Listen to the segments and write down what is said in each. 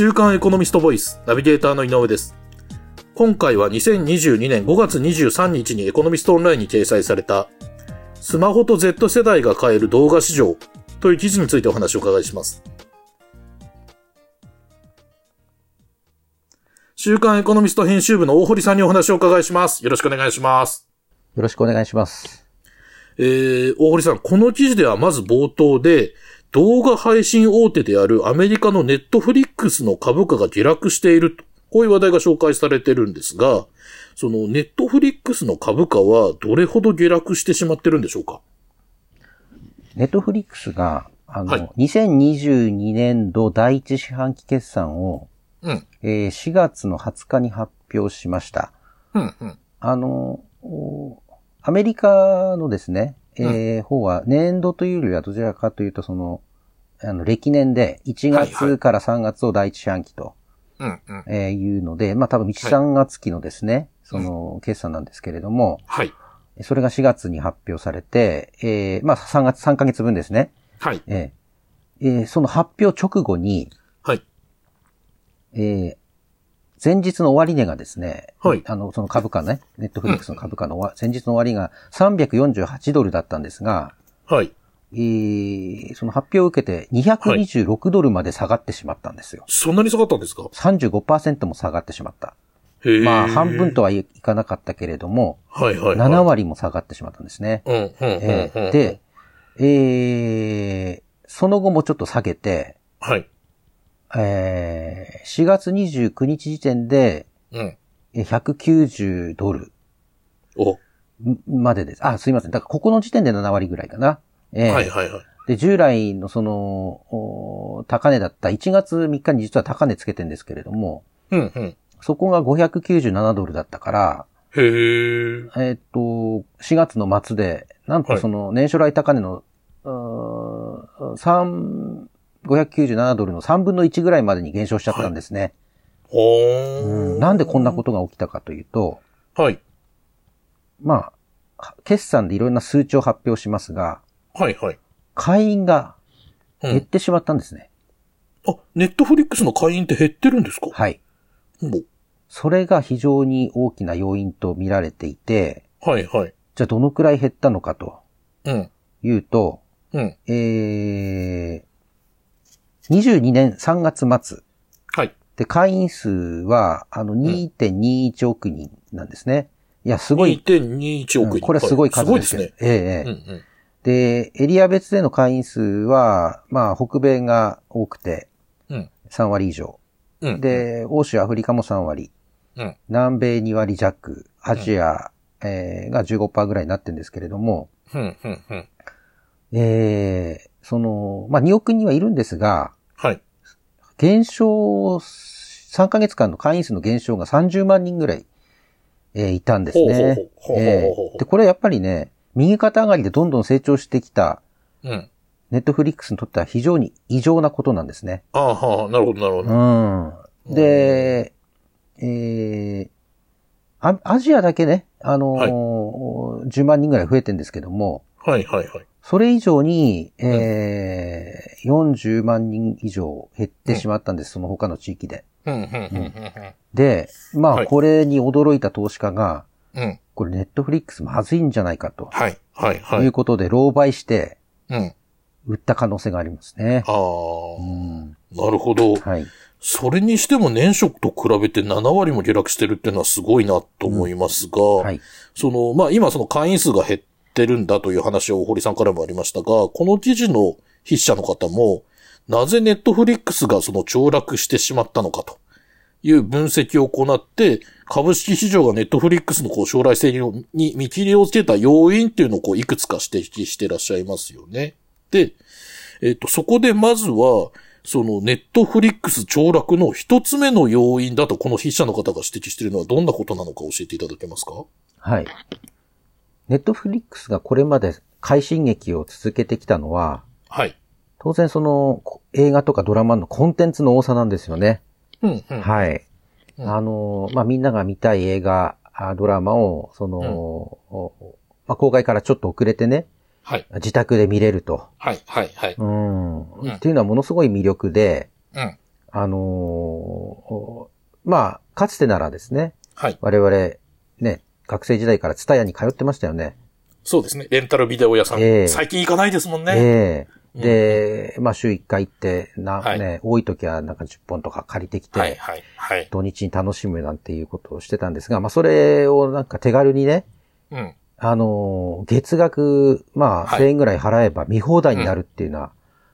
週刊エコノミストボイス、ナビゲーターの井上です。今回は2022年5月23日にエコノミストオンラインに掲載された、スマホと Z 世代が変える動画市場という記事についてお話をお伺いします。週刊エコノミスト編集部の大堀さんにお話をお伺いします。よろしくお願いします。よろしくお願いします。えー、大堀さん、この記事ではまず冒頭で、動画配信大手であるアメリカのネットフリックスの株価が下落していると、こういう話題が紹介されてるんですが、そのネットフリックスの株価はどれほど下落してしまってるんでしょうか？ネットフリックスが、あの、はい2022年度第一四半期決算を、うん。えー4月の20日に発表しました。うん、うん。あの、おアメリカのですね、えー方は年度というよりはどちらかというとその、あの、歴年で1はいはい月から3月を第一四半期と、うん、うん。えーいうので、まあ多分1、はい3月期のですね、その決算なんですけれども、はい。それが4月に発表されて、えーまあ3月、3ヶ月分ですね。はい。えーえーその発表直後に、はい。えー前日の終値がですね、はいあの、その株価ね、ネットフリックスの株価の終わ前日の終値が348ドルだったんですが、はい。えーその発表を受けて226ドルまで下がってしまったんですよ。そんなに下がったんですか？35%も下がってしまった。まあ、半分とはいかなかったけれども、はい、はい。はい7割も下がってしまったんですね。うん、うん、うん。うん、えーで、、えーその後もちょっと下げて、はい。えー4月29日時点でうん。え190ドルお、までです。あ、すいません。だからここの時点で7割ぐらいかな。えーはい、はい、はい。で、従来のその、お高値だった1月3日に実は高値つけてんですけれども、うん、うん。そこが597ドルだったから、へー。えーっと、4月の末で、なんとその年初来高値の、うー3 597ドルの3分の1ぐらいまでに減少しちゃったんですね。ほうー。んなんでこんなことが起きたかというと、はい。まあ、決算でいろんな数値を発表しますが、はい、はい。会員がうん減ってしまったんですね。あ、ネットフリックスの会員って減ってるんですか？はい。それが非常に大きな要因と見られていて、はい、はい。じゃあどのくらい減ったのかとうん。いうと、うん。えー、22年3月末はい。で会員数は、あの、2.21億人なんですね。いや、すごい、2.21億人。うんこれはすごい数ですね。えええ。うんうん。で、エリア別での会員数は、まあ、北米が多くてうん。3割以上。うん。、で、欧州、アフリカも3割。うん。南米2割弱。アジア、えーが15%ぐらいになってるんですけれども、うん、うん、うん。えーその、まあ、2億人はいるんですが、はい。減少、3ヶ月間の会員数の減少が30万人ぐらい、えーいたんですね。で、これはやっぱりね、右肩上がりでどんどん成長してきたうん。ネットフリックスにとっては非常に異常なことなんですね。ああ、はあ、なるほど、なるほど。うん。で、えーアアジアだけね、あのー10万人ぐらい増えてるんですけども、はい、はい、はい。それ以上に、えー40万人以上減ってしまったんです、その他の地域で。で、まあ、はいこれに驚いた投資家が。これネットフリックスまずいんじゃないかと。はい、はい、はいい。うことで、狼狽して、うん。売った可能性がありますね。ああ、うんなるほど。はい。それにしても年初と比べて7割も下落してるっていうのはすごいなと思いますが、はい。その、まあ今その会員数が減ってるんだという話を堀さんからもありましたが、この記事の筆者の方も、なぜネットフリックスがその凋落してしまったのかという分析を行って、株式市場がネットフリックスのこう将来性にに見切りをつけた要因っていうのをこういくつか指摘してらっしゃいますよね。で、えっ、と、そこでまずは、そのネットフリックス凋落の一つ目の要因だとこの筆者の方が指摘しているのはどんなことなのか教えていただけますか？はい。ネットフリックスがこれまで快進撃を続けてきたのは、はい。当然そのこ映画とかドラマのコンテンツの多さなんですよね。うん、うん。はい。うんあの、まあ、みんなが見たい映画、あドラマを、その、おまあ、公開からちょっと遅れてね、はい。自宅で見れると。はい、はい、はい。うん。うんっていうのはものすごい魅力で、うん。あのーまあ、かつてならですね、はい。我々、ね、学生時代からツタヤに通ってましたよね。そうですね。レンタルビデオ屋さん。ええ最近行かないですもんね。ええで、まあ週1回行って、な、はいね、多い時はなんか10本とか借りてきて、はい、はい、はい。土日に楽しむなんていうことをしてたんですが、まあそれをなんか手軽にね、うん。あのー月額、まあはい1000円ぐらい払えば見放題になるっていうのは、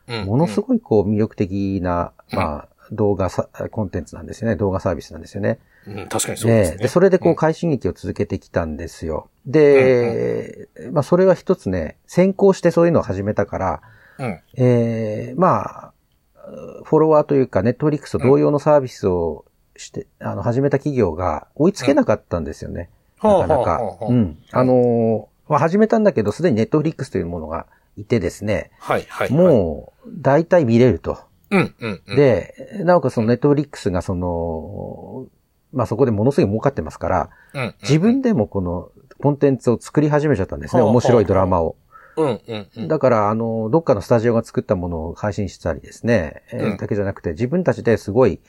うん。ものすごごいこう魅力的な、うんまあ動画さ、コンテンツなんですよね。動画サービスなんですよね。い。うん、確かにそうですね。でそれでこう快進撃を続けてきたんですよ。で、まあそれは一つね、先行してそういうのを始めたから、うん。えー、まあ、フォロワーというか、ネットフリックスと同様のサービスをして、あの、始めた企業が追いつけなかったんですよね。なかなか。うん。あのーまあ、始めたんだけど、すでにネットフリックスというものがいてですね、はい、はい。もう、大体見れると。うん、うん、うん。、で、なおかつそのネットフリックスがその、まあ、そこでものすごい儲かってますから、うん。自分でもこのコンテンツを作り始めちゃったんですね。はあ面白いドラマを。うん、うん、うん。だから、あの、どっかのスタジオが作ったものを配信したりですね、えーうんだけじゃなくて、自分たちですごい、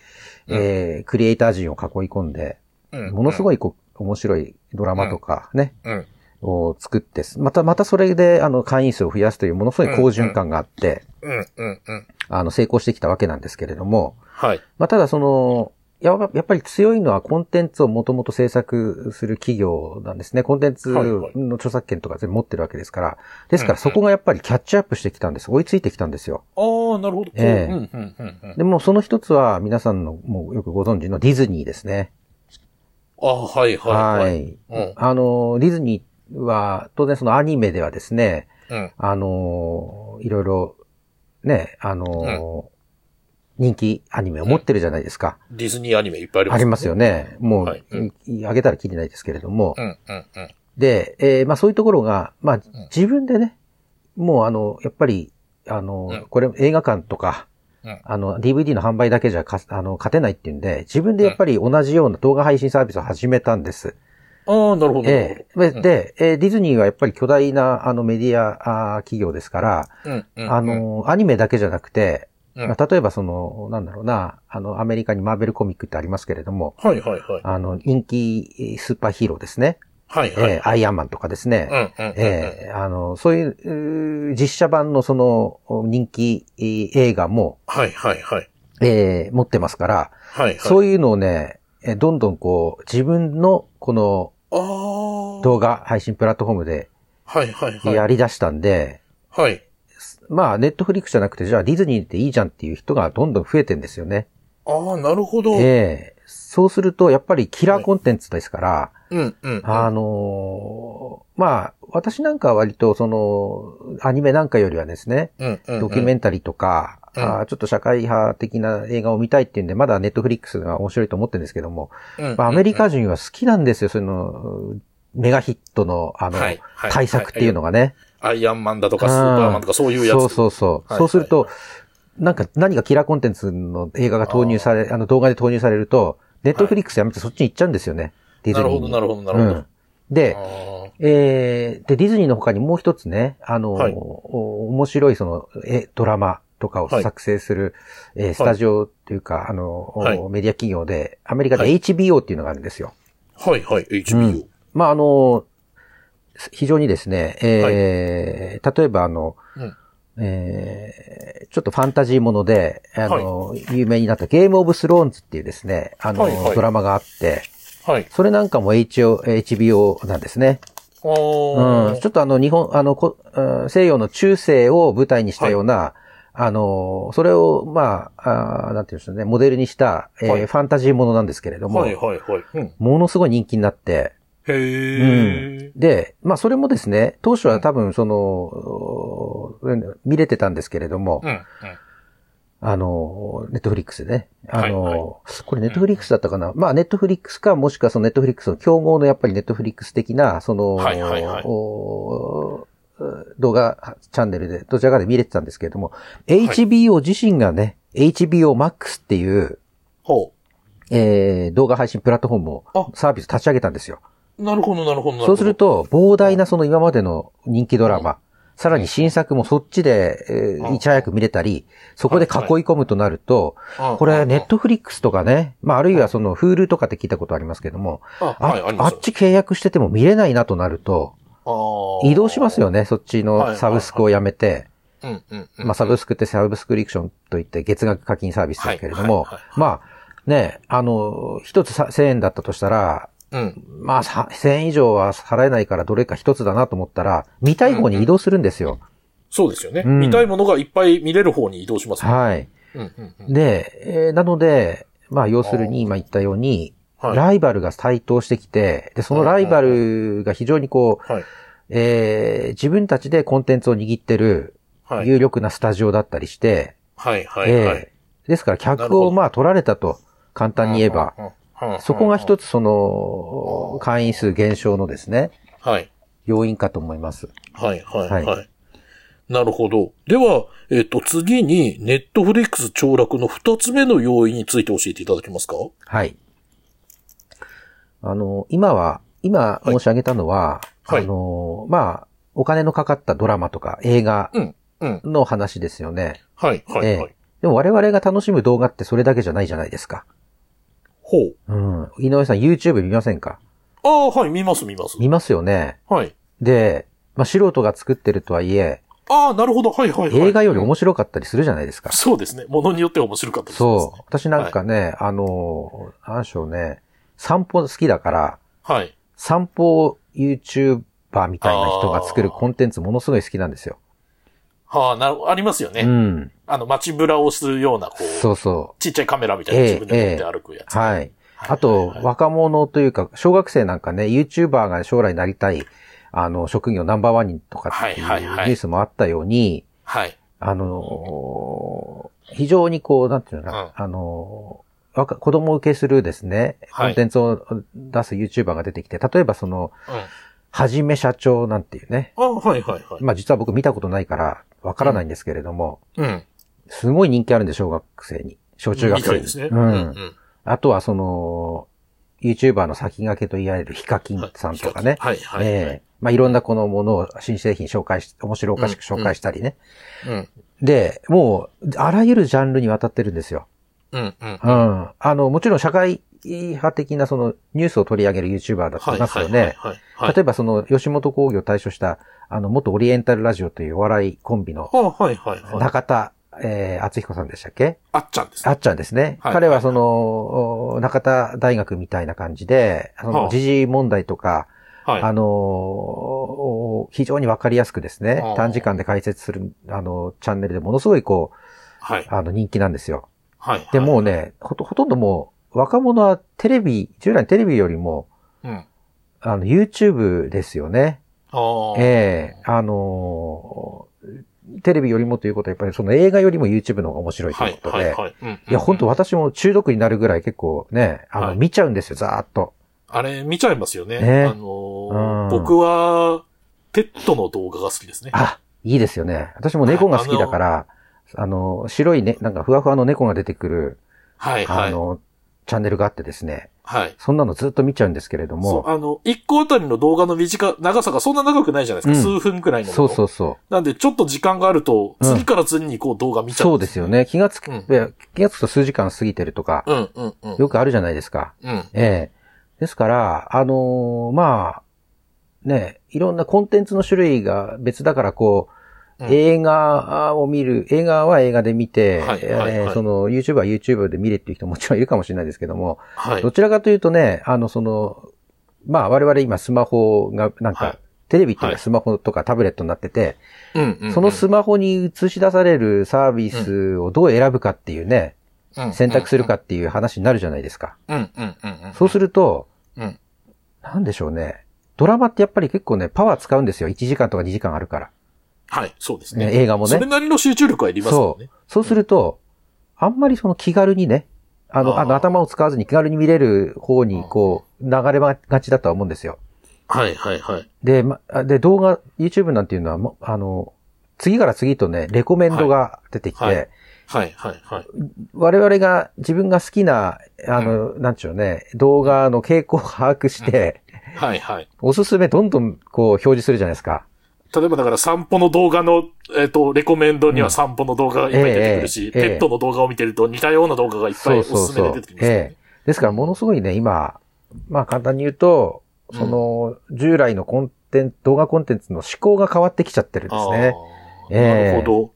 えークリエイター陣を囲い込んで、うんものすごいこう面白いドラマとかね、うん。を作って、また、またそれで、あの、会員数を増やすというものすごい好循環があって、うん、うん、うん。あの、成功してきたわけなんですけれども、はい。まあ、ただその、やっぱやっぱり強いのはコンテンツをもともと制作する企業なんですね。コンテンツはいはいの著作権とか全部持ってるわけですから。ですかうんらそこがやっぱりキャッチアップしてきたんです。追いついてきたんですよ。ああ、なるほど。ええうん、うん、うん、うん。でもその一つは皆さんのもうよくご存知のディズニーですね。ああ、はい、はい、はい。うん。あの、ディズニーは当然そのアニメではですね、うん。あの、いろいろね、あの、人気アニメを持ってるじゃないですか。ディズニーアニメいっぱいありますありますよね。もう、はいうんいあげたらきりないですけれども。うん、うん、うん。で、えーまあそういうところが、まあ自分でね、もうあの、やっぱり、あの、うんこれ映画館とか、うんあの、DVD の販売だけじゃかあの勝てないっていうんで、自分でやっぱり同じような動画配信サービスを始めたんです。ああ、なるほど。ええうんで、えーディズニーはやっぱり巨大なあのメディアあー企業ですから、ほどうん、うん。あ、の、アニメだけじゃなくて、うんまあ、例えばその、なんだろうな、あの、アメリカにマーベルコミックってありますけれども、はい、はい、はい。あの、人気えースーパーヒーローですね。はい、はい。えーアイアンマンとかですね。うん、うん、うん。えーあの、そういう実写版のその人気えー映画も、はい、はい、はい。えー持ってますから、はい、はい。そういうのをね、えーどんどんこう、自分のこのああ。動画配信プラットフォームではい、はい、はい。やり出したんで、はい。まあ、ネットフリックスじゃなくて、じゃあディズニーでいいじゃんっていう人がどんどん増えてんですよね。ああ、なるほど。ええそうすると、やっぱりキラーコンテンツですから、うん、うん。あのーまあ、私なんかは割とその、アニメなんかよりはですね、うん、うん。ドキュメンタリーとか、うんあーちょっと社会派的な映画を見たいっていうんで、まだネットフリックスが面白いと思ってるんですけども、うん、まあ、アメリカ人は好きなんですよ、その、メガヒットの、あの、はいはい対策っていうのがね。アイアンマンだとか、スーパーマンとか、そういうやつ。そうそうそう。はいそうすると、なんか何かキラーコンテンツの映画が投入され、あの動画で投入されると、ネットフリックスやめてそっちに行っちゃうんですよね。ディズニーに。なるほどなるほどなるほどうんで、えー、で、ディズニーの他にもう一つね、あの、はいお面白いその、え、ドラマとかをはい作成する、えースタジオっていうか、あの、おはいメディア企業で、アメリカではい HBO っていうのがあるんですよ。はい、はい、HBO。まあ、あの、非常にですね、えー例えばあの、うんえーちょっとファンタジーもので、あの、有名になったゲームオブスローンズっていうですね、あの、はいはいドラマがあって、はい。それなんかも HO HBO なんですね。あーうん、ちょっとあの、日本、あの、こうん西洋の中世を舞台にしたような、あの、それを、まあ、あーなんていうんでしょうね、モデルにした、えーはいファンタジーものなんですけれども、はい、はい、はい。うん。ものすごい人気になって、へえ。で、まあそれもですね、当初は多分その、うん見れてたんですけれども、うん、うん。あの、ネットフリックスでね。あの、はいはこれネットフリックスだったかな、まあネットフリックスか、もしくはそのネットフリックスの競合のやっぱりネットフリックス的な、その、はいはいはいお動画チャンネルで、どちらかで見れてたんですけれども、HBO 自身がね、HBO Max っていう、ほえー、動画配信プラットフォームをあ、サービス立ち上げたんですよ。う。なるほど、なるほど、なるほど。そうする、と、膨大なその今までの人気ドラマ、さらに新作もそっちで、えーいち早く見れたり、そこで囲い込むとなると、これ、ネットフリックスとかね、まあ、あるいはその、フールとかって聞いたことありますけども、あ、あ,、っち契約してても見れないなとなると、移動しますよね、そっちのサブスクをやめて。まあ、サブスクってサブスクリプションといって月額課金サービスですけれどもまあ、ね、あの、一つさ1000円だったとしたら、うん。まあ、さ1000円以上は払えないからどれか一つだなと思ったら、見たい方に移動するんですよ。そうですよね。うん見たいものがいっぱい見れる方に移動しますね。はい。うんうんうん。で、えーなので、まあ、要するに今言ったように、はい。ライバルが台頭してきて、で、そのライバルが非常にこう、はい。えー自分たちでコンテンツを握ってるはい。有力なスタジオだったりして、はい。はい。はい。えーですから客をまあ取られたと、簡単に言えば、うんうんうんうん、そこが一つその、会員数減少のですね、はい。要因かと思います。はい。はい。はいはい。なるほど。では、えっ、と、次に、ネットフリックス凋落の二つ目の要因について教えていただけますか？はい。あの、今は、今申し上げたのは、はいあの、まあ、お金のかかったドラマとか映画うん。うん。の話ですよね。はい。はい。ええはい。でも我々が楽しむ動画ってそれだけじゃないじゃないですか。ほう。うん。井上さん YouTube 見ませんか？ああ、はい。見ます、見ます。見ますよね。はい。で、まあ、素人が作ってるとはいえ、ああ、なるほど。はい、はい、はい。映画より面白かったりするじゃないですか。そうですね。ものによっては面白かったりすねそう。私なんかね、あの、なんでしょうね、散歩好きだから、はい。散歩 YouTuber みたいな人が作るコンテンツものすごい好きなんですよ。はあ、なるありますよね。うん。あの、街ぶらをするような、こう、そうそちっちゃいカメラみたいなええ自分で持って歩くやう。つ。はい。はいあとはい、若者というか、小学生なんかね、YouTuber が将来なりたい、あの、職業ナンバーワンにとかっていうニはいはいはいュースもあったように、はい。あのー非常にこう、なんていうのかな、うんあのー若子供受けするですね、はいコンテンツを出す YouTuber が出てきて、例えばその、うん。はじめ社長なんていうね、ああ、はい、はい、はい。まあ実は僕見たことないから、わからないんですけれども、うん。すごい人気あるんで、小学生に。小中学生に。ですね。うん。うん。あとはその、YouTuber の先駆けと言われるヒカキンさんとかね。はい、はい。ええまあいろんなこのものを、新製品紹介し、面白おかしく紹介したりね。うん。で、もう、あらゆるジャンルにわたってるんですよ。うん、うん。うはい、ん。あの、もちろん社会派的なそのニュースを取り上げる YouTuber だっていますよね。はい、はい。例えばその吉本工業を対象した、あの、元オリエンタルラジオというお笑いコンビの。中田、えー、厚彦さんでしたっけ？あっちゃんですね。あっちゃんですね。はい彼はその、お中田大学みたいな感じで、そはあの時事問題とか、はい。あのお非常にわかりやすくですねはあ、短時間で解説する、あの、チャンネルでものすごいこはい。う、あの、人気なんですよ。はい。で、もうね、ほと、ほとんどもう、若者はテレビ、従来のテレビよりも、うん。あの、YouTube ですよね。ああ。ええあのーテレビよりもということは、やっぱりその映画よりも YouTube の方が面白いとはいいうことで、はい、や、本当私も中毒になるぐらい結構ね、あの、はい見ちゃうんですよ、ざーっと。あれ、見ちゃいますよね。ねあのーうん僕は、ペットの動画が好きですね。あ、いいですよね。私も猫が好きだから、あの、白いね、なんかふわふわの猫が出てくる、はい、はい。あの、チャンネルがあってですね、はい。そんなのずっと見ちゃうんですけれどそう、も、あの、一個あたりの動画の短、長さがそんな長くないじゃないですか。うん数分くらいの。そうそうそう。なんで、ちょっと時間があると、うん次から次にこう動画見ちゃそうですよ。ね。気がつく、うんいや気がつくと数時間過ぎてるとか、うん、うん、うん。よくあるじゃないですか。うん。ええですから、あのーまあ、ね、いろんなコンテンツの種類が別だから、こう、うん映画を見る、映画は映画で見て、はいはいはいえーその YouTube は YouTube で見れっていう人ももちろんいるかもしれないですけども、はいど。ちらかというとね、あの、その、まあ我々今スマホが、なんか、はいテレビっていうのははいスマホとかタブレットになってて、うん、うん。そのスマホに映し出されるサービスをどう選ぶかっていうね、うん選択するか。っていう話になるじゃないですか。うん、うん、うん。うんそうすると、うん。なんでしょうね。ドラマってやっぱり結構ね、パワー使うんですよ。1時間とか2時間あるから。はい、そうですね。ね、映画もねそれ。なりの集中力はいりますもんね。そうすると、あんまりその気軽にね、あの、あの頭を使わずに気軽に見れる方に、こう、流れがちだとは思うんですよ。はい、はい、はい。で、ま、で、動画、YouTube なんていうのはあの、次から次とね、レコメンドが出てきて、はいはいはい、はい、はい。我々が自分が好きな、あの、なんちゅうのね、動画の傾向を把握して、はい、はい。おすすめどんどんこう表示するじゃないですか。例えばだから散歩の動画の、えっ、と、レコメンドには散歩の動画がいっぱい出てくるし、ええええペットの動画を見てると似たような動画がいっぱいおすすめで出てきますよね。ええ。ですから、ものすごいね、今、まあ簡単に言うと、その、従来のコンテンツ、動画コンテンツの思考が変わってきちゃってるんですね。ええなるほど。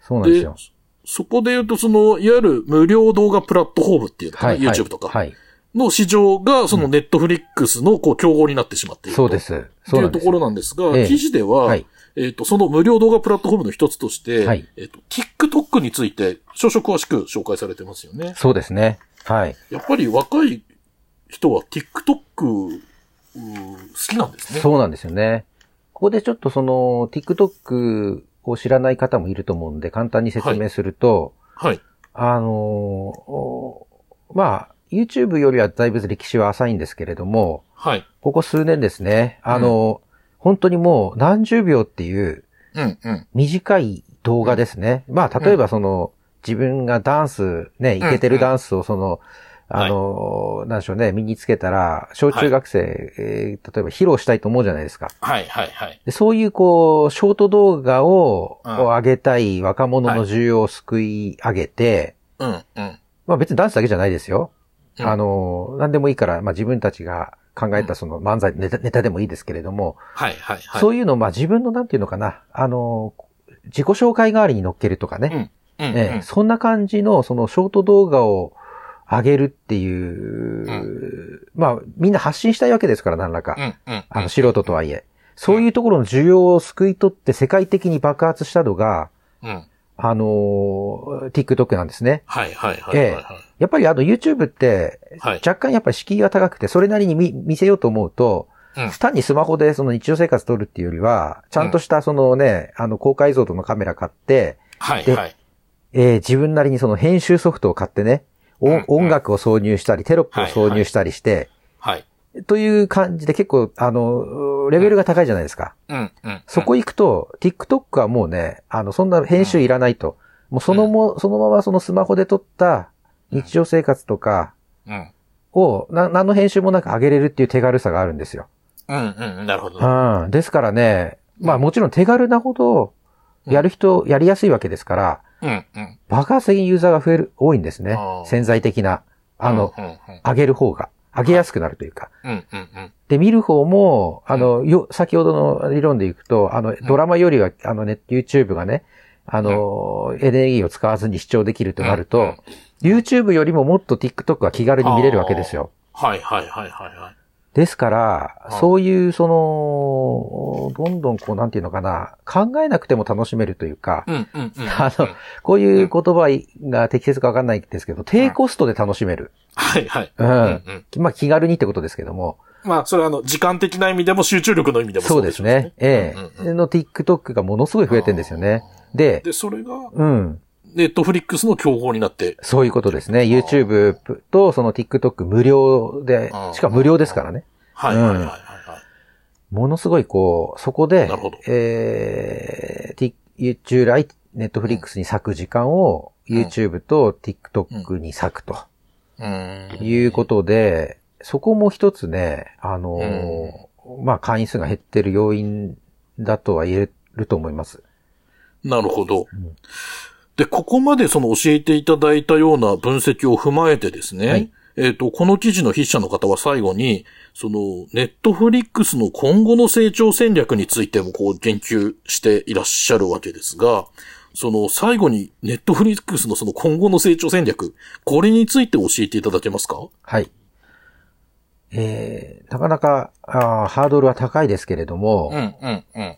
そうなんですよ。そこで言うと、その、いわゆる無料動画プラットフォームっていうのか。はい YouTube とかはい。の市場が、そのネットフリックスのこう競合になってしまっていると。そうです。そうないうところなんですが、ええ記事では、はいえっ、と、その無料動画プラットフォームの一つとして、はいえっ、と、TikTok について少々詳しく紹介されてますよね。そうですね。はい。やっぱり若い人は TikTok、うん好きなんですね。そうなんですよね。ここでちょっとその、TikTok を知らない方もいると思うんで、簡単に説明すると、はい。あのおまあ、YouTube よりはだいぶ歴史は浅いんですけれども、はい。ここ数年ですね、あの、本当にもう何十秒っていううん、うん。短い動画ですね。まあ、例えばその、自分がダンス、ね、イケてるダンスをその、あの、なんでしょうね、身につけたら、小中学生、えー例えば披露したいと思うじゃないですか。はい、はい、はい。でそういうこう、ショート動画を、うんを上げたい若者の需要を救い上げて、うん、うん。まあ別にダンスだけじゃないですよ。うんあの、何でもいいから、まあ自分たちが考えたその漫才、ネタネタでもいいですけれども、はい、はい、はい。そういうのをまあ自分のなんていうのかな、あの、自己紹介代わりに乗っけるとかね、うん、うん。ええそんな感じのそのショート動画を上げるっていう、まあみんな発信したいわけですから、何らか。うん、うん。あの、素人とはいえ。そういうところの需要を救い取って世界的に爆発したのが、うん。あのー TikTok なんですね。はい、はい、はい、ええはい。やっぱりあの YouTube って、はい。若干やっぱり敷居が高くて、それなりに見見せようと思うと、うん単にスマホでその日常生活撮るっていうよりは、ちゃんとしたそのね、あの高解像度のカメラ買って、はい、ではい。えー自分なりにその編集ソフトを買ってね、おうん音楽を挿入したり、テロップを挿入したりして、はい。という感じで結構、あの、レベルが高いじゃないですか。うん、うん。そこ行くと、TikTok はもうね、あの、そんな編集いらないと。もうそのも、そのままそのスマホで撮った日常生活とかうん。を、な、何の編集もなく上げれるっていう手軽さがあるんですよ。うん、うん。なるほど。うん。ですからね、まあもちろん手軽なほど、やる人、やりやすいわけですから、うん、うん。爆発的にユーザーが増える、多いんですね。潜在的な。あの、うん、うん。上げる方が。上げやすくなるというか。うん、うん、うん。で、見る方も、あの、よ、先ほどの理論でいくと、あの、ドラマよりは、あのね、YouTube がね、あの、エネルギーを使わずに視聴できるとなると、YouTube よりももっと TikTok が気軽に見れるわけですよ。はい、はい、はい、はい、はい。ですからう、んそういう、その、どんどんこう、なんていうのかな、考えなくても楽しめるというか、うん、うん、うん。あのこういう言葉が適切かわかんないですけど、低コストで楽しめる。はい、はい。うん。うんまあ、気軽にってことですけども。まあ、それはあの、時間的な意味でも集中力の意味でもそうですね。えうんうんえ。の TikTok がものすごい増えてんですよね。で、で、それが、うん。ネットフリックスの競合になって、そういうことですね。YouTube とその TikTok 無料でう、んしかも無料ですからね。はい、はい、はい、はい。ものすごいこう、そこでなるほど、えー、Tik- 従来、ネットフリックスに割く時間を、YouTube と TikTok に割くとうん。いうことで、そこも一つね、あのーまあ、会員数が減ってる要因だとは言えると思います。なるほど。で、ここまでその教えていただいたような分析を踏まえてですね、はいえっ、と、この記事の筆者の方は最後に、その、ネットフリックスの今後の成長戦略についてもこう言及していらっしゃるわけですが、その最後にネットフリックスのその今後の成長戦略、これについて教えていただけますか？はい。えー、なかなか、あーハードルは高いですけれども、ん、うん、うん。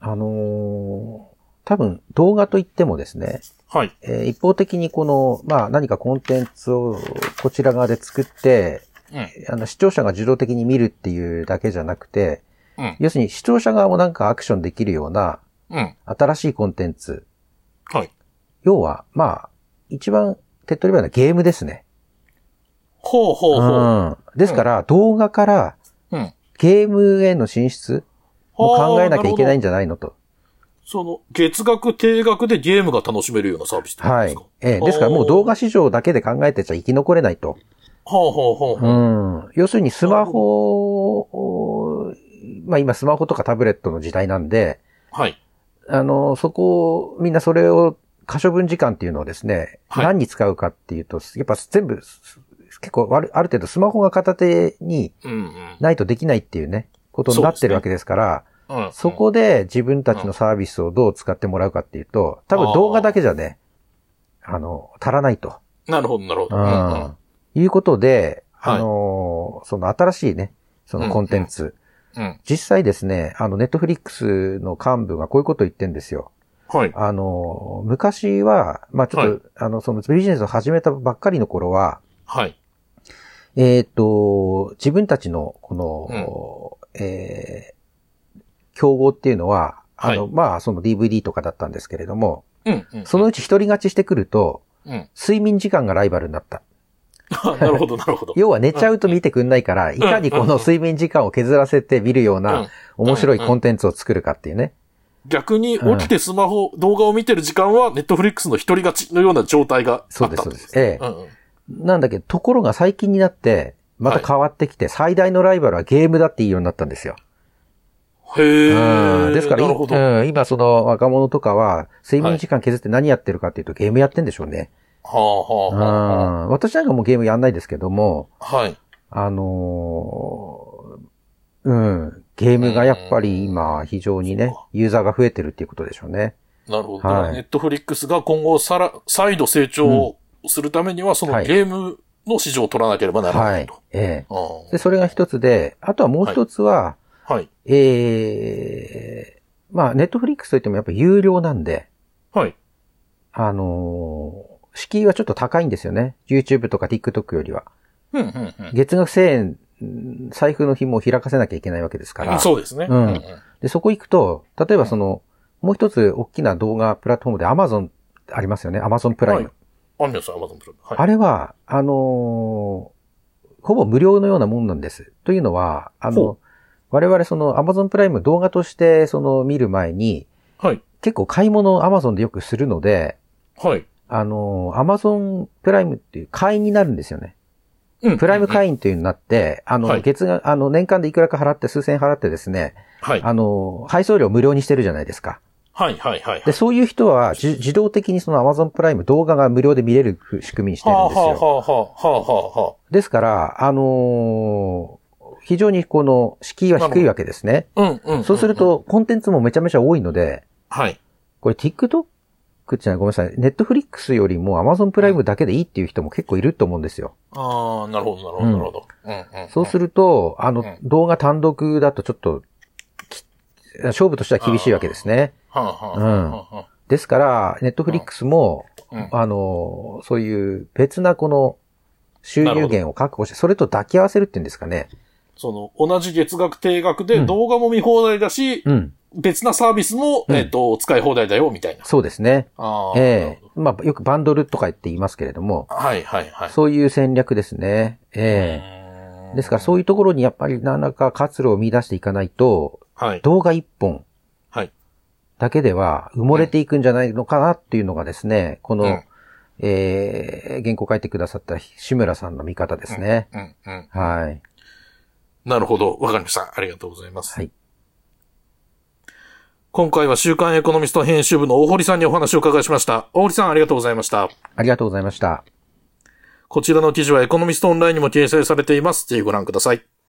あのー多分動画といってもですね、はい。えー一方的にこの、まあ何かコンテンツをこちら側で作って、うん、あの視聴者が受動的に見るっていうだけじゃなくて、うん、要するに視聴者側もなんかアクションできるようなうん。新しいコンテンツ。はい。要は、まあ、一番手っ取り早いのはゲームですね。ほうほうほう。うん。ですから、動画からうん。ゲームへの進出も考えなきゃいけないんじじゃないのと。その、月額、定額でゲームが楽しめるようなサービスってことはいですか？ええですからもう動画市場だけで考えてちゃ生き残れないと。ほうほうほうほう。うん。要するにスマホまあ今スマホとかタブレットの時代なんで、はい。あの、そこを、みんなそれを、可処分時間っていうのをですね、はい何に使うかっていうと、やっぱ全部、す結構あるある程度スマホが片手に。ないとできないっていうね、ことになってるわけですから、うんそこで自分たちのサービスをどう使ってもらうかっていうと、多分動画だけじゃね、あの、足らないと。なるほど、なるほど。ううんうんん。いうことで、はいあのーその新しいね、そのコンテンツ。うん。実際ですね、あの、ネットフリックスの幹部がこういうことを言ってんですよ。はい。あのー昔は、まあちょっと、はいあの、そのビジネスを始めたばっかりの頃は、はい。えっ、と、自分たちの、この、えー競合っていうのは、あの、はいまあ、その DVD とかだったんですけれども、うんうん。そのうち一人勝ちしてくると、うん。睡眠時間がライバルになった。なるほど、なるほど。要は寝ちゃうと見てくんないから、いかにこの睡眠時間を削らせて見るよううんな面白いコンテンツを作るかっていうね。逆に起きてスマホ、動画を見てる時間は、ネットフリックスの一人勝ちのような状態があったんです。そうですそうですええうんうんなんだけど、ところが最近になって、また変わってきて、最大のライバルはゲームだっていいようになったんですよ。へえ。うんですから。うん今その若者とかは、睡眠時間削って何やってるかっていうと、ゲームやってんでしょうね。はあはあはあ私なんかもうゲームやんないですけども、あ。はい。あのーうん、ゲームがやっぱり今非常にね、ユーザーが増えてるっていうことでしょうね。なるほど。はいネットフリックスが今後さら、再度成長するためには、そのはいゲームの市場を取らなければならはないいと。。ええ。あで、それが一つで、あとはもう一つは、あはい。ええまあ、ネットフリックスといってもやっぱ有料なんで、はい。あのー敷居はちょっと高いんですよね。YouTube とか TikTok よりは。うん、うん、うん月額1000円、うん財布の紐を開かせなきゃいけないわけですから。そうですね。うんで、そこ行くと、例えばその、もう一つ大きな動画プラットフォームで Amazon ありますよね。Amazon プライム。はいありますよ、アマゾンプライム。はい。あれは、あのーほぼ無料のようなもんなんです。というのは、あほの、我々その Amazon プライム動画としてその見る前に、はい。結構買い物を Amazon でよくするので、はい。あのー、Amazon プライムっていう会員になるんですよね。うんプライム会員というのになって、あの、はい月額、あの、年間でいくらか払って、数千円払ってですね、はい。あの、配送料無料にしてるじゃないですか。はい、はい、はい。で、そういう人は、じ自動的にその Amazon プライム動画が無料で見れる仕組みにしてるはあ、んですよ。はあ、はあ、はあ、はあ、はですから、あのー非常にこの敷居は低いわけですね。あ。うん、うん。そうする、と、コンテンツもめちゃめちゃ多いので、はい。これ TikTok っていうのはごめんなさい、Netflix よりも Amazon プライムだけでいいっていう人も結構いると思うんですよ。ああ、なるほど、なるほど、なるほど。うん、うん。そうすると、あのうん、動画単独だとちょっと、き勝負としては厳しいわけですね。はあ、はあ、はあ、はですから、Netflix も、あ。うん。あの、そういう別なこの収入源を確保して、それと抱き合わせるっていうんですかね。その、同じ月額定額でうん動画も見放題だし、うん。別なサービスも、うんえっと、使い放題だよ、みたいな。そうですね。ああ。ええまあ、よくバンドルとか言って言いますけれども、はい、はい、はい。そういう戦略ですね。ええですからそういうところにやっぱり何らか活路を見出していかないと、はい。動画一本はい。だけでは埋もれていくんじゃないのかなっていうのがですね、この、うんえー、原稿書いてくださった志村さんの見方ですね。うん、うん。はい。なるほど。わかりました。ありがとうございます。はい。今回は週刊エコノミスト編集部の大堀さんにお話をお伺いしました。大堀さんありがとうございました。ありがとうございました。こちらの記事はエコノミストオンラインにも掲載されています。ぜひご覧ください。